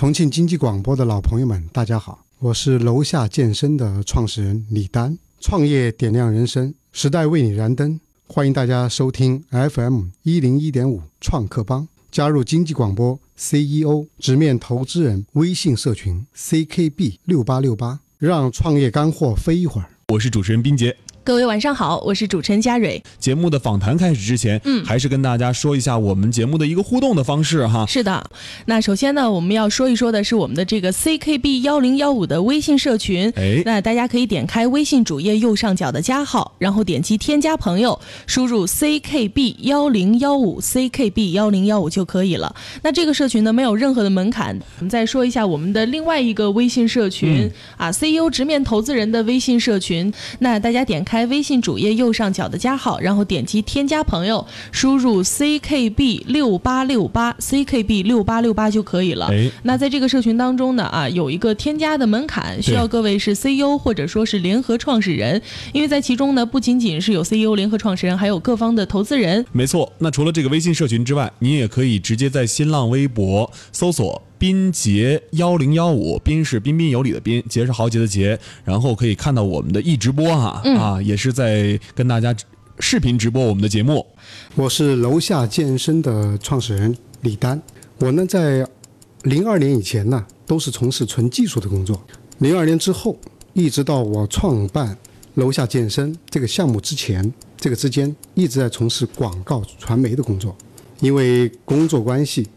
重庆经济广播的老朋友们，大家好，我是楼下健身的创始人李丹。创业点亮人生，时代为你燃灯，欢迎大家收听 FM 一零一点五创客帮，加入经济广播 CEO 直面投资人微信社群 CKB 六八六八，让创业干货飞一会儿。我是主持人冰杰。各位晚上好，我是主持人佳蕊。节目的访谈开始之前，嗯，还是跟大家说一下我们节目的一个互动的方式哈。是的，那首先呢，我们要说一说的是我们的这个 CKB 幺零幺五的微信社群。哎，那大家可以点开微信主页右上角的加号，然后点击添加朋友，输入 CKB 幺零幺五 CKB 幺零幺五就可以了。那这个社群呢，没有任何的门槛。我们再说一下我们的另外一个微信社群啊，CEO 直面投资人的微信社群。那大家点开。开微信主页右上角的加号，然后点击添加朋友，输入 ckb 六八六八 ckb 六八六八就可以了。那在这个社群当中呢，啊，有一个添加的门槛，需要各位是 CEO 或者说是联合创始人，因为在其中呢，不仅仅是有 CEO 联合创始人，还有各方的投资人。没错，那除了这个微信社群之外，你也可以直接在新浪微博搜索。斌杰幺零幺五，斌是彬彬有礼的彬，杰是豪杰的杰，然后可以看到我们的一直播哈啊，也是在跟大家视频直播我们的节目。我是楼下健身的创始人李丹，我呢在零二年以前呢都是从事纯技术的工作，零二年之后一直到我创办楼下健身这个项目之前，这个之间一直在从事广告传媒的工作，因为工作关系，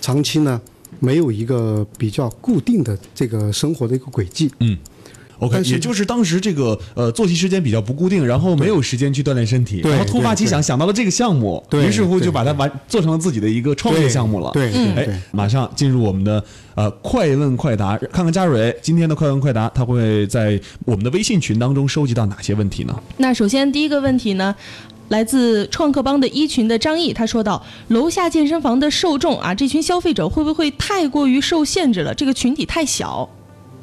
长期呢。没有一个比较固定的这个生活的一个轨迹。嗯，OK，也就是当时这个呃作息时间比较不固定，然后没有时间去锻炼身体，然后突发奇想想到了这个项目，于是乎就把它完做成了自己的一个创业项目了。对，哎，马上进入我们的呃快问快答，看看佳蕊今天的快问快答，他会在我们的微信群当中收集到哪些问题呢？那首先第一个问题呢？来自创客帮的一群的张毅，他说到：“楼下健身房的受众啊，这群消费者会不会太过于受限制了？这个群体太小。”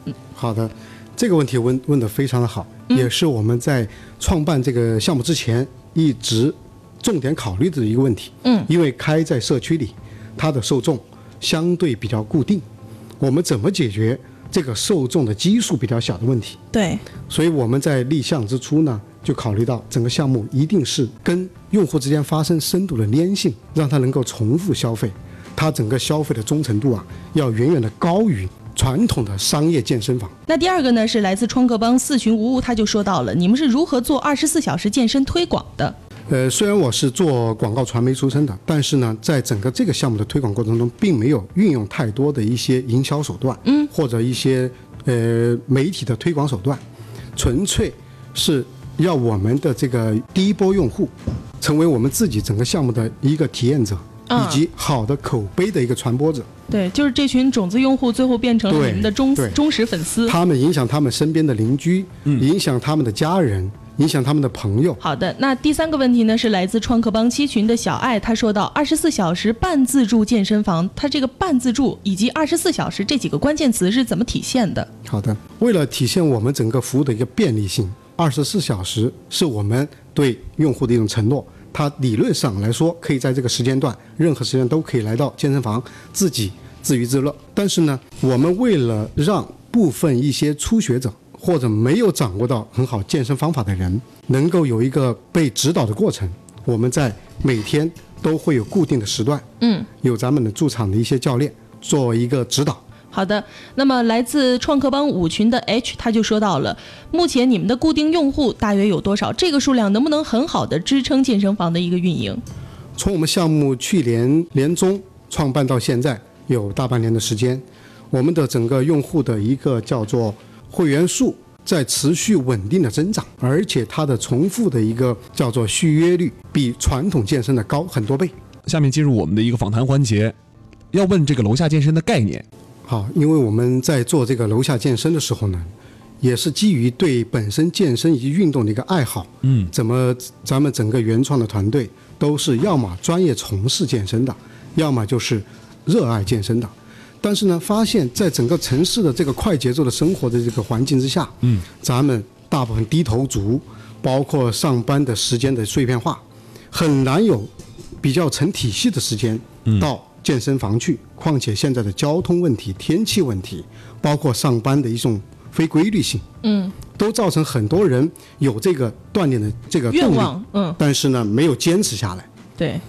嗯，好的，这个问题问问的非常的好，也是我们在创办这个项目之前一直重点考虑的一个问题。嗯，因为开在社区里，它的受众相对比较固定，我们怎么解决这个受众的基数比较小的问题？对，所以我们在立项之初呢。就考虑到整个项目一定是跟用户之间发生深度的粘性，让他能够重复消费，他整个消费的忠诚度啊，要远远的高于传统的商业健身房。那第二个呢，是来自创客帮四群无误，他就说到了，你们是如何做二十四小时健身推广的？呃，虽然我是做广告传媒出身的，但是呢，在整个这个项目的推广过程中，并没有运用太多的一些营销手段，嗯，或者一些呃媒体的推广手段，纯粹是。要我们的这个第一波用户，成为我们自己整个项目的一个体验者，以及好的口碑的一个传播者。对，就是这群种子用户，最后变成了你们的忠忠实粉丝。他们影响他们身边的邻居，影响他们的家人，影响他们的朋友。好的，那第三个问题呢，是来自创客帮七群的小爱，他说到：二十四小时半自助健身房，它这个半自助以及二十四小时这几个关键词是怎么体现的？好的，为了体现我们整个服务的一个便利性。二十四小时是我们对用户的一种承诺，它理论上来说可以在这个时间段，任何时间都可以来到健身房自己自娱自乐。但是呢，我们为了让部分一些初学者或者没有掌握到很好健身方法的人，能够有一个被指导的过程，我们在每天都会有固定的时段，嗯，有咱们的驻场的一些教练做一个指导。好的，那么来自创客帮五群的 H 他就说到了，目前你们的固定用户大约有多少？这个数量能不能很好的支撑健身房的一个运营？从我们项目去年年中创办到现在，有大半年的时间，我们的整个用户的一个叫做会员数在持续稳定的增长，而且它的重复的一个叫做续约率比传统健身的高很多倍。下面进入我们的一个访谈环节，要问这个楼下健身的概念。好，因为我们在做这个楼下健身的时候呢，也是基于对本身健身以及运动的一个爱好。嗯，怎么咱们整个原创的团队都是要么专业从事健身的，要么就是热爱健身的。但是呢，发现在整个城市的这个快节奏的生活的这个环境之下，嗯，咱们大部分低头族，包括上班的时间的碎片化，很难有比较成体系的时间到。健身房去。况且现在的交通问题、天气问题，包括上班的一种非规律性，嗯，都造成很多人有这个锻炼的这个愿望，嗯，但是呢，没有坚持下来。对，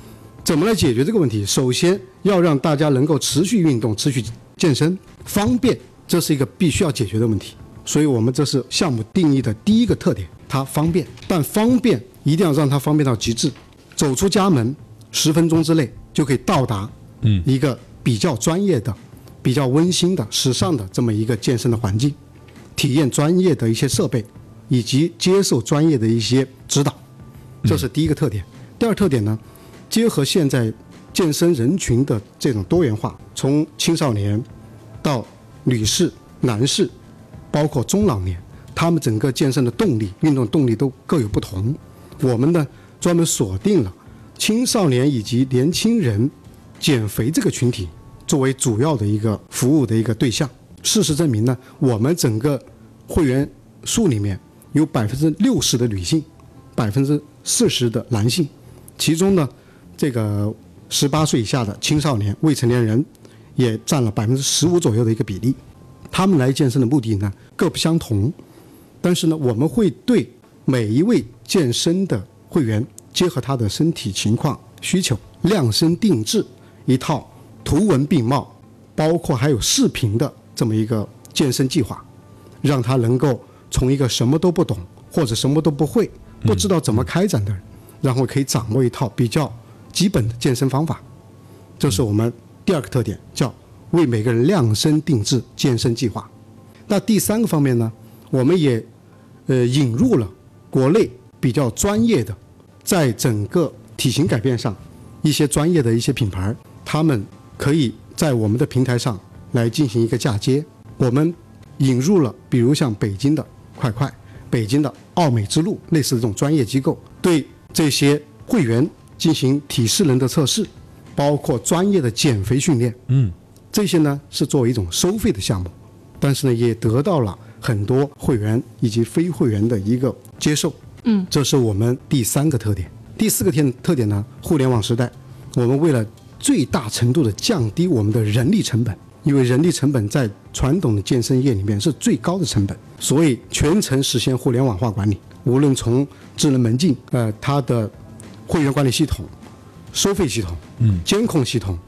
怎么来解决这个问题？首先要让大家能够持续运动、持续健身，方便，这是一个必须要解决的问题。所以我们这是项目定义的第一个特点，它方便，但方便一定要让它方便到极致。走出家门，十分钟之内就可以到达，嗯，一个比较专业的、比较温馨的、时尚的这么一个健身的环境，体验专业的一些设备，以及接受专业的一些指导，这是第一个特点。第二特点呢，结合现在健身人群的这种多元化，从青少年到女士、男士，包括中老年，他们整个健身的动力、运动动力都各有不同。我们呢？专门锁定了青少年以及年轻人减肥这个群体作为主要的一个服务的一个对象。事实证明呢，我们整个会员数里面有百分之六十的女性，百分之四十的男性，其中呢，这个十八岁以下的青少年、未成年人也占了百分之十五左右的一个比例。他们来健身的目的呢各不相同，但是呢，我们会对每一位健身的会员。结合他的身体情况需求，量身定制一套图文并茂，包括还有视频的这么一个健身计划，让他能够从一个什么都不懂或者什么都不会、不知道怎么开展的人，然后可以掌握一套比较基本的健身方法。这是我们第二个特点，叫为每个人量身定制健身计划。那第三个方面呢，我们也呃引入了国内比较专业的。在整个体型改变上，一些专业的一些品牌，他们可以在我们的平台上来进行一个嫁接。我们引入了，比如像北京的快快、北京的奥美之路类似这种专业机构，对这些会员进行体适能的测试，包括专业的减肥训练。嗯，这些呢是作为一种收费的项目，但是呢也得到了很多会员以及非会员的一个接受。嗯，这是我们第三个特点。第四个特特点呢？互联网时代，我们为了最大程度的降低我们的人力成本，因为人力成本在传统的健身业里面是最高的成本，所以全程实现互联网化管理。无论从智能门禁，呃，它的会员管理系统、收费系统、监控系统，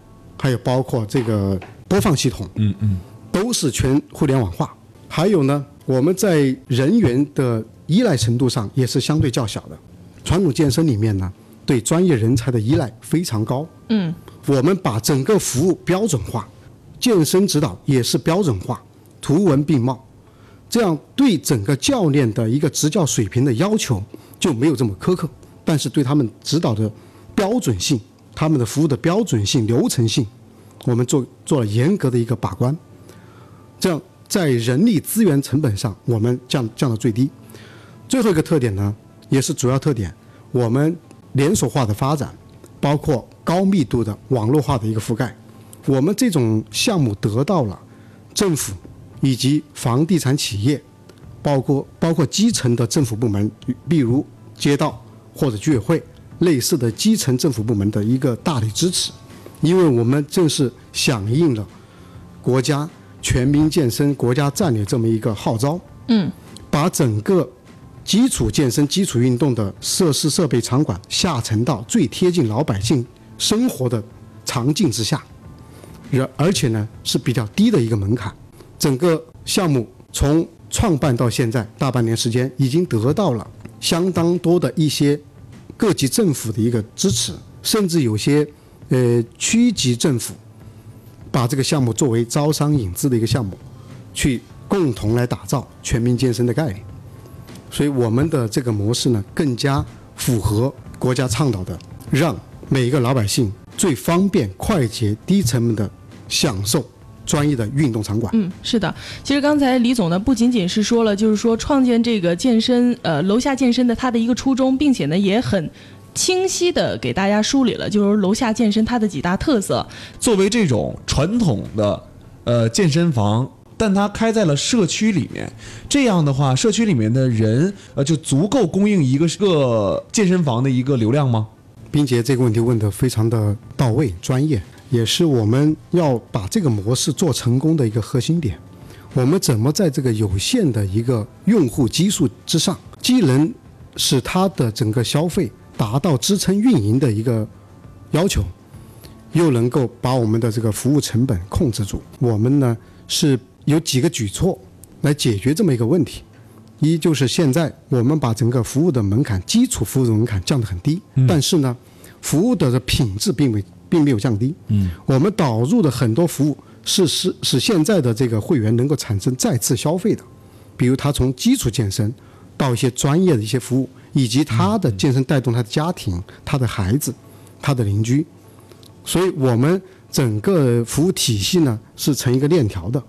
还有包括这个播放系统，嗯嗯，都是全互联网化。还有呢，我们在人员的依赖程度上也是相对较小的，传统健身里面呢，对专业人才的依赖非常高。嗯，我们把整个服务标准化，健身指导也是标准化，图文并茂，这样对整个教练的一个执教水平的要求就没有这么苛刻，但是对他们指导的标准性、他们的服务的标准性、流程性，我们做做了严格的一个把关，这样在人力资源成本上我们降降到最低。最后一个特点呢，也是主要特点，我们连锁化的发展，包括高密度的网络化的一个覆盖，我们这种项目得到了政府以及房地产企业，包括包括基层的政府部门，比如街道或者居委会类似的基层政府部门的一个大力支持，因为我们正是响应了国家全民健身国家战略这么一个号召，嗯，把整个。基础健身、基础运动的设施设备场馆下沉到最贴近老百姓生活的场景之下，而而且呢是比较低的一个门槛。整个项目从创办到现在大半年时间，已经得到了相当多的一些各级政府的一个支持，甚至有些呃区级政府把这个项目作为招商引资的一个项目，去共同来打造全民健身的概念。所以我们的这个模式呢，更加符合国家倡导的，让每一个老百姓最方便、快捷、低成本的享受专业的运动场馆。嗯，是的。其实刚才李总呢，不仅仅是说了，就是说创建这个健身，呃，楼下健身的它的一个初衷，并且呢，也很清晰的给大家梳理了，就是楼下健身它的几大特色。作为这种传统的，呃，健身房。但它开在了社区里面，这样的话，社区里面的人呃就足够供应一个个健身房的一个流量吗？冰杰这个问题问得非常的到位专业。也是我们要把这个模式做成功的一个核心点。我们怎么在这个有限的一个用户基数之上，既能使它的整个消费达到支撑运营的一个要求，又能够把我们的这个服务成本控制住？我们呢是有几个举措来解决这么一个问题。一就是现在我们把整个服务的门槛，基础服务的门槛降得很低，但是呢，服务的品质并没并没有降低。嗯，我们导入的很多服务是使使现在的这个会员能够产生再次消费的，比如他从基础健身到一些专业的一些服务，以及他的健身带动他的家庭、他的孩子、他的邻居，所以我们整个服务体系呢是成一个链条的。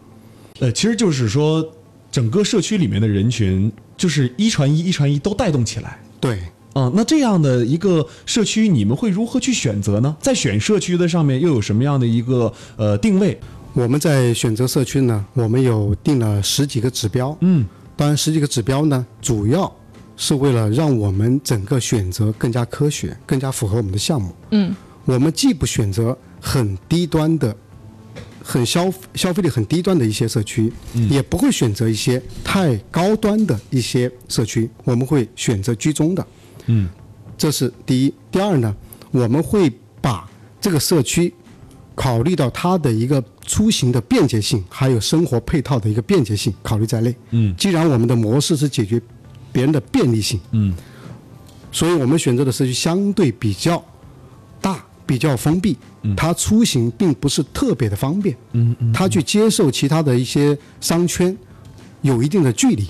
呃，其实就是说。整个社区里面的人群就是一传一，一传一都带动起来。对，啊，那这样的一个社区，你们会如何去选择呢？在选社区的上面又有什么样的一个呃定位？我们在选择社区呢，我们有定了十几个指标。嗯，当然十几个指标呢，主要是为了让我们整个选择更加科学，更加符合我们的项目。嗯，我们既不选择很低端的。很消消费力很低端的一些社区，也不会选择一些太高端的一些社区，我们会选择居中的。嗯，这是第一。第二呢，我们会把这个社区考虑到它的一个出行的便捷性，还有生活配套的一个便捷性考虑在内。嗯，既然我们的模式是解决别人的便利性，嗯，所以我们选择的社区相对比较大。比较封闭，他出行并不是特别的方便，嗯嗯，它去接受其他的一些商圈，有一定的距离。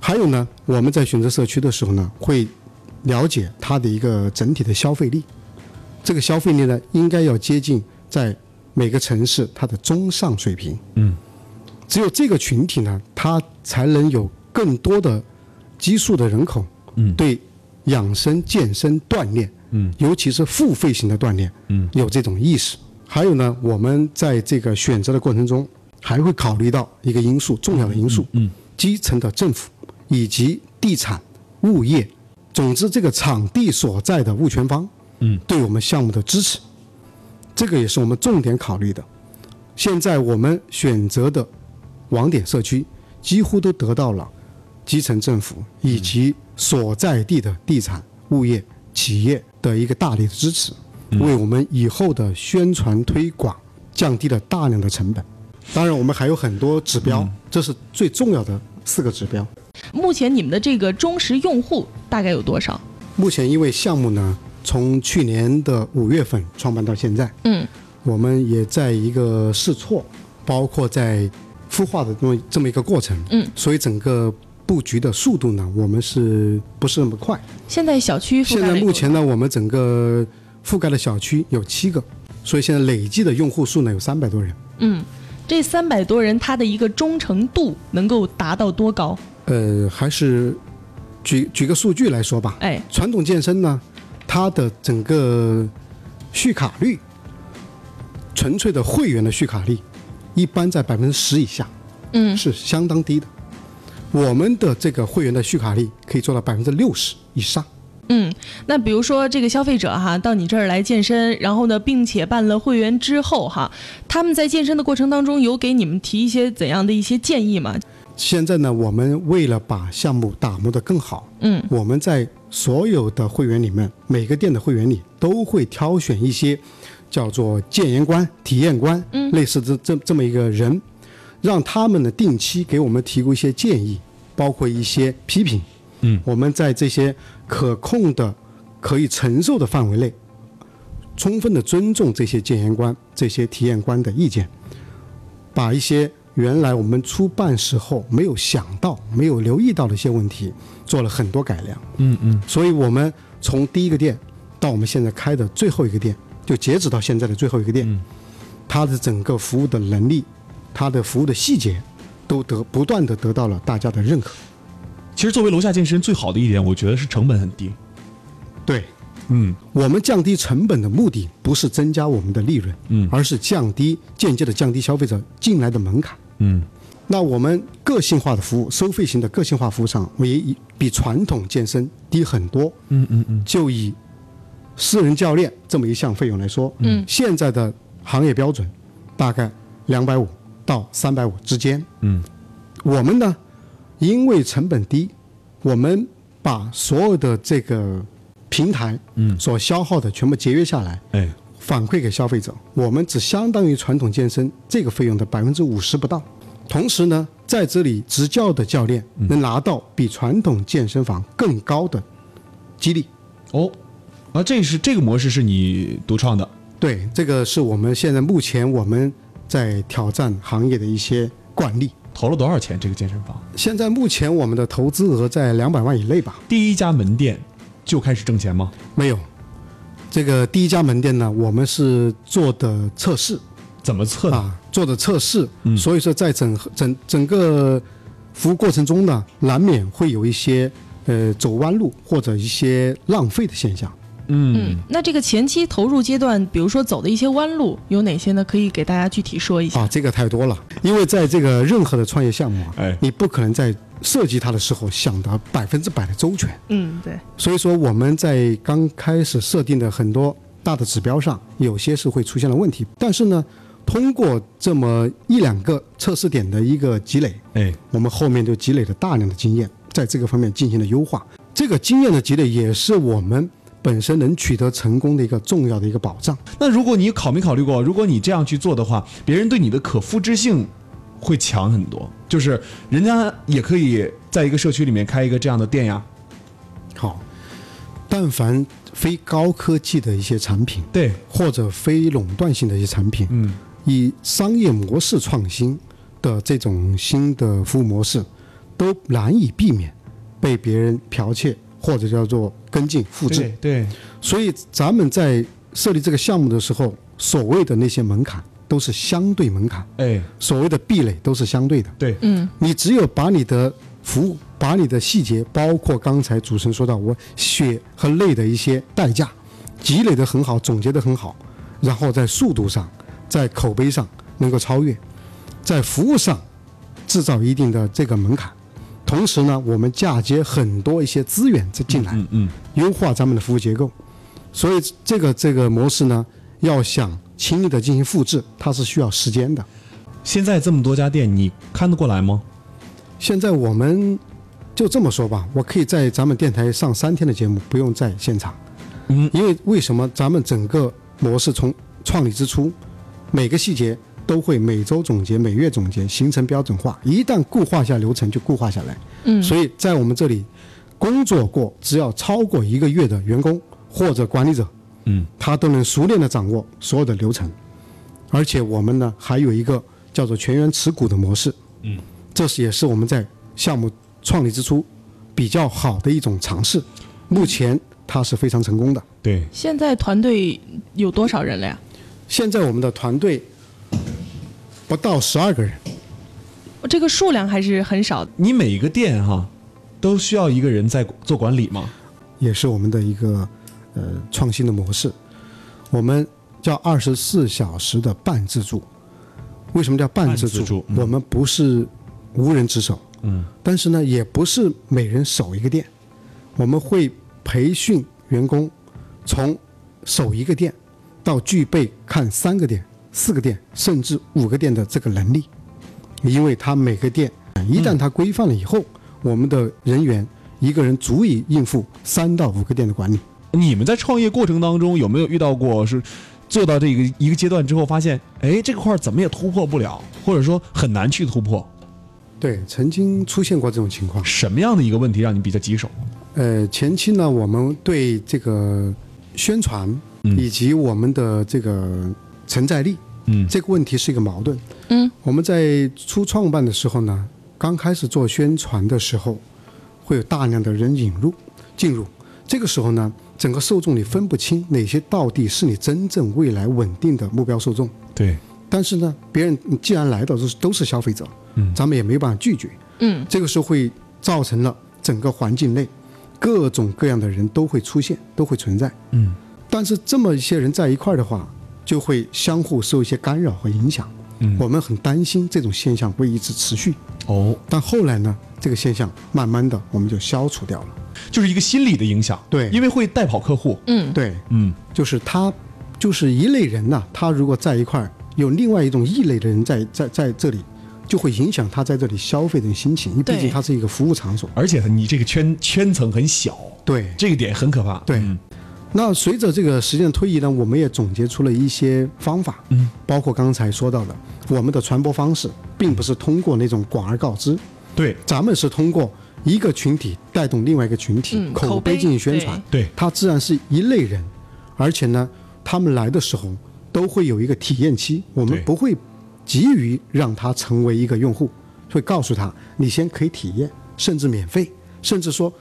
还有呢，我们在选择社区的时候呢，会了解它的一个整体的消费力，这个消费力呢，应该要接近在每个城市它的中上水平，嗯，只有这个群体呢，它才能有更多的基数的人口，嗯，对养生、健身、锻炼。嗯，尤其是付费型的锻炼，嗯，有这种意识。还有呢，我们在这个选择的过程中，还会考虑到一个因素，重要的因素，嗯，基层的政府以及地产物业，总之这个场地所在的物权方，嗯，对我们项目的支持，这个也是我们重点考虑的。现在我们选择的网点社区，几乎都得到了基层政府以及所在地的地产物业企业。的一个大力的支持，为我们以后的宣传推广降低了大量的成本。当然，我们还有很多指标，这是最重要的四个指标。目前你们的这个忠实用户大概有多少？目前因为项目呢，从去年的五月份创办到现在，嗯，我们也在一个试错，包括在孵化的这么这么一个过程，嗯，所以整个。布局的速度呢，我们是不是那么快？现在小区现在目前呢，我们整个覆盖的小区有七个，所以现在累计的用户数呢有三百多人。嗯，这三百多人他的一个忠诚度能够达到多高？呃，还是举举个数据来说吧。哎，传统健身呢，它的整个续卡率，纯粹的会员的续卡率，一般在百分之十以下，嗯，是相当低的。我们的这个会员的续卡率可以做到百分之六十以上。嗯，那比如说这个消费者哈，到你这儿来健身，然后呢，并且办了会员之后哈，他们在健身的过程当中有给你们提一些怎样的一些建议吗？现在呢，我们为了把项目打磨得更好，嗯，我们在所有的会员里面，每个店的会员里都会挑选一些叫做建言官、体验官，嗯，类似这这这么一个人。让他们呢定期给我们提供一些建议，包括一些批评。嗯，我们在这些可控的、可以承受的范围内，充分的尊重这些检验官、这些体验官的意见，把一些原来我们初办时候没有想到、没有留意到的一些问题，做了很多改良。嗯嗯。所以我们从第一个店到我们现在开的最后一个店，就截止到现在的最后一个店，它的整个服务的能力。它的服务的细节，都得不断的得到了大家的认可。其实作为楼下健身最好的一点，我觉得是成本很低。对，嗯，我们降低成本的目的不是增加我们的利润，嗯，而是降低间接的降低消费者进来的门槛。嗯，那我们个性化的服务，收费型的个性化服务上，也比传统健身低很多。嗯嗯嗯，就以私人教练这么一项费用来说，嗯，现在的行业标准大概两百五到三百五之间。嗯，我们呢，因为成本低，我们把所有的这个平台嗯。所消耗的全部节约下来，哎，反馈给消费者，我们只相当于传统健身这个费用的百分之五十不到。同时呢，在这里执教的教练能拿到比传统健身房更高的激励。哦，啊，这是这个模式是你独创的，对，这个是我们现在目前我们在挑战行业的一些惯例。投了多少钱？这个健身房现在目前我们的投资额在两百万以内吧？第一家门店就开始挣钱吗？没有。这个第一家门店呢，我们是做的测试怎么测的？啊，做的测试。嗯所以说在整整整个服务过程中呢，难免会有一些呃走弯路或者一些浪费的现象。嗯嗯，那这个前期投入阶段，比如说走的一些弯路有哪些呢？可以给大家具体说一下。啊，这个太多了，因为在这个任何的创业项目啊，哎你不可能在设计它的时候想得百分之百的周全。嗯，对，所以说我们在刚开始设定的很多大的指标上，有些是会出现了问题。但是呢，通过这么一两个测试点的一个积累，哎，我们后面就积累了大量的经验，在这个方面进行了优化。这个经验的积累也是我们本身能取得成功的一个重要的一个保障。那如果你考没考虑过，如果你这样去做的话，别人对你的可复制性会强很多，就是人家也可以在一个社区里面开一个这样的店呀。好，但凡非高科技的一些产品，对，或者非垄断性的一些产品，嗯，以商业模式创新的这种新的服务模式，都难以避免被别人剽窃或者叫做跟进复制。对对，所以咱们在设立这个项目的时候，所谓的那些门槛都是相对门槛，哎，所谓的壁垒都是相对的。对，嗯你只有把你的服务、把你的细节，包括刚才主持人说到我血和泪的一些代价，积累的很好，总结的很好，然后在速度上、在口碑上能够超越，在服务上制造一定的这个门槛。同时呢，我们嫁接很多一些资源再进来，嗯嗯，优化咱们的服务结构。所以这个这个模式呢，要想轻易的进行复制，它是需要时间的。现在这么多家店，你看得过来吗？现在我们就这么说吧，我可以在咱们电台上三天的节目，不用在现场。嗯，因为为什么咱们整个模式从创立之初，每个细节都会每周总结、每月总结，形成标准化。一旦固化下流程，就固化下来。嗯，所以在我们这里工作过只要超过一个月的员工或者管理者，嗯，他都能熟练的掌握所有的流程。而且我们呢还有一个叫做全员持股的模式，嗯，这是也是我们在项目创立之初比较好的一种尝试。目前它是非常成功的。对，现在团队有多少人了呀？现在我们的团队不到十二个人，这个数量还是很少的。你每一个店哈，都需要一个人在做管理吗？也是我们的一个呃创新的模式。我们叫二十四小时的半自助。为什么叫半自助？自助嗯我们不是无人值守，嗯，但是呢，也不是每人守一个店。我们会培训员工从守一个店到具备看三个店、四个店甚至五个店的这个能力，因为它每个店一旦它规范了以后，我们的人员一个人足以应付三到五个店的管理。你们在创业过程当中有没有遇到过是做到这个一个阶段之后，发现哎这个块儿怎么也突破不了，或者说很难去突破？对，曾经出现过这种情况。什么样的一个问题让你比较棘手？呃，前期呢，我们对这个宣传嗯以及我们的这个承载力嗯这个问题是一个矛盾。嗯，我们在初创办的时候呢，刚开始做宣传的时候，会有大量的人引入进入，这个时候呢，整个受众你分不清哪些到底是你真正未来稳定的目标受众。对，但是呢，别人既然来到都是都是消费者，嗯咱们也没办法拒绝。嗯，这个时候会造成了整个环境内各种各样的人都会出现，都会存在。嗯但是这么一些人在一块儿的话，就会相互受一些干扰和影响。嗯我们很担心这种现象会一直持续。哦，但后来呢，这个现象慢慢的我们就消除掉了。就是一个心理的影响。对因为会带跑客户。嗯，对，嗯，就是他，就是一类人呐、他如果在一块儿有另外一种异类的人在在在这里，就会影响他在这里消费的心情，因为毕竟它是一个服务场所。而且你这个圈圈层很小，对这个点很可怕。对嗯那随着这个时间的推移呢，我们也总结出了一些方法，嗯，包括刚才说到的，我们的传播方式并不是通过那种广而告之，对咱们是通过一个群体带动另外一个群体，嗯口口碑碑进行宣传，对它自然是一类人，而且呢，他们来的时候都会有一个体验期，我们不会急于让他成为一个用户，会告诉他你先可以体验，甚至免费，甚至说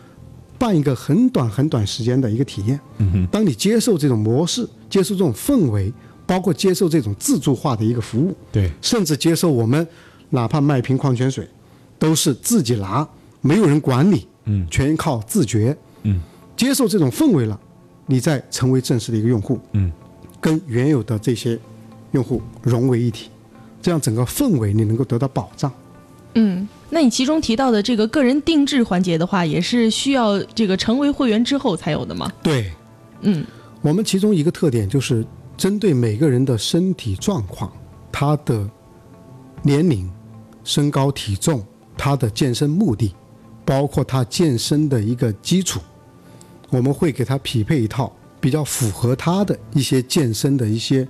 办一个很短很短时间的一个体验。嗯哼，当你接受这种模式，接受这种氛围，包括接受这种自助化的一个服务，对甚至接受我们哪怕卖瓶矿泉水，都是自己拿，没有人管理，嗯全靠自觉。嗯接受这种氛围了，你再成为正式的一个用户，嗯跟原有的这些用户融为一体，这样整个氛围你能够得到保障。嗯，那你其中提到的这个个人定制环节的话，也是需要这个成为会员之后才有的吗？对嗯我们其中一个特点就是针对每个人的身体状况、他的年龄、身高体重、他的健身目的，包括他健身的一个基础，我们会给他匹配一套比较符合他的一些健身的一些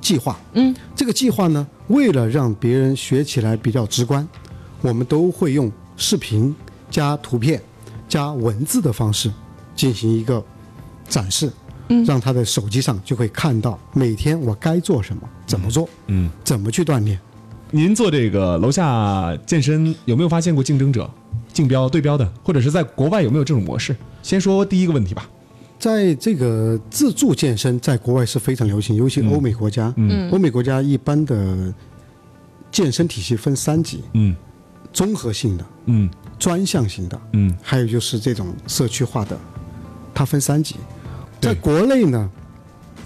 计划。嗯，这个计划呢，为了让别人学起来比较直观，我们都会用视频加图片加文字的方式进行一个展示，嗯让他的手机上就会看到每天我该做什么，怎么做，嗯。怎么去锻炼。您做这个楼下健身有没有发现过竞争者、竞标对标的，或者是在国外有没有这种模式？先说第一个问题吧。在这个自助健身，在国外是非常流行，尤其欧美国家。嗯。欧美国家一般的健身体系分三级：嗯。综合性的、嗯。专项型的，嗯。还有就是这种社区化的，它分三级。在国内呢，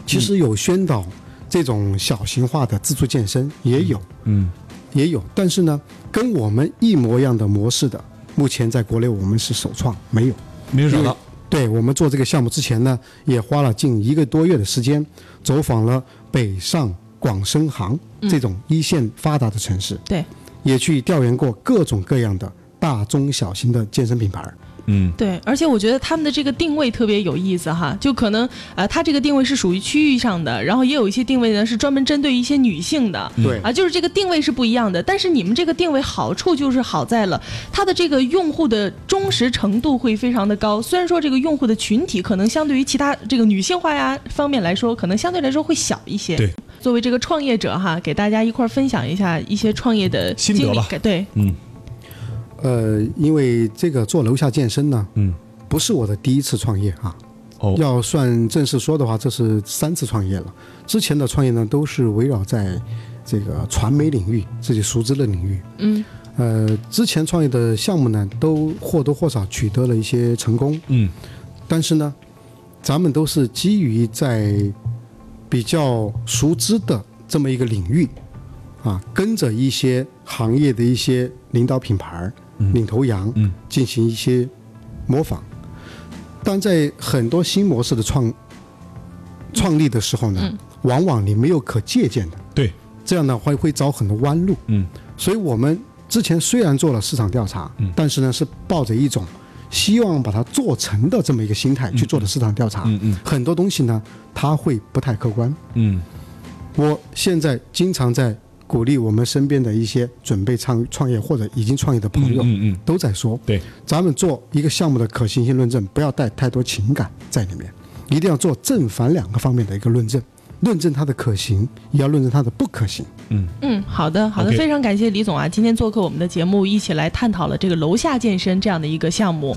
其实有宣导这种小型化的自助健身，也有。嗯。也有，但是呢，跟我们一模一样的模式的，目前在国内我们是首创，没有。没有找到。对我们做这个项目之前呢，也花了近一个多月的时间，走访了北上广深杭这种一线发达的城市，对也去调研过各种各样的大中小型的健身品牌。嗯对，而且我觉得他们的这个定位特别有意思哈，就可能呃，它这个定位是属于区域上的，然后也有一些定位呢是专门针对一些女性的。对啊，就是这个定位是不一样的，但是你们这个定位好处就是好在了，它的这个用户的忠实程度会非常的高。虽然说这个用户的群体可能相对于其他这个女性化呀方面来说，可能相对来说会小一些。对，作为这个创业者哈，给大家一块儿分享一下一些创业的心得吧。对，嗯呃，因为这个做楼下健身呢，嗯不是我的第一次创业啊。哦要算正式说的话，这是三次创业了。之前的创业呢，都是围绕在这个传媒领域，自己熟知的领域。嗯呃，之前创业的项目呢，都或多或少取得了一些成功，嗯。但是呢，咱们都是基于在比较熟知的这么一个领域，啊，跟着一些行业的一些领导品牌、领头羊，嗯。进行一些模仿。但在很多新模式的创创立的时候呢，往往你没有可借鉴的，对。这样呢会会找很多弯路。嗯。所以我们之前虽然做了市场调查，嗯。但是呢是抱着一种希望把它做成的这么一个心态去做的市场调查。嗯嗯很多东西呢，它会不太客观。嗯。我现在经常在鼓励我们身边的一些准备创创业或者已经创业的朋友，嗯嗯。都在说，对。咱们做一个项目的可行性论证，不要带太多情感在里面，一定要做正反两个方面的一个论证，论证它的可行，也要论证它的不可行。嗯嗯，好的，好的非常感谢李总啊，今天做客我们的节目，一起来探讨了这个楼下健身这样的一个项目。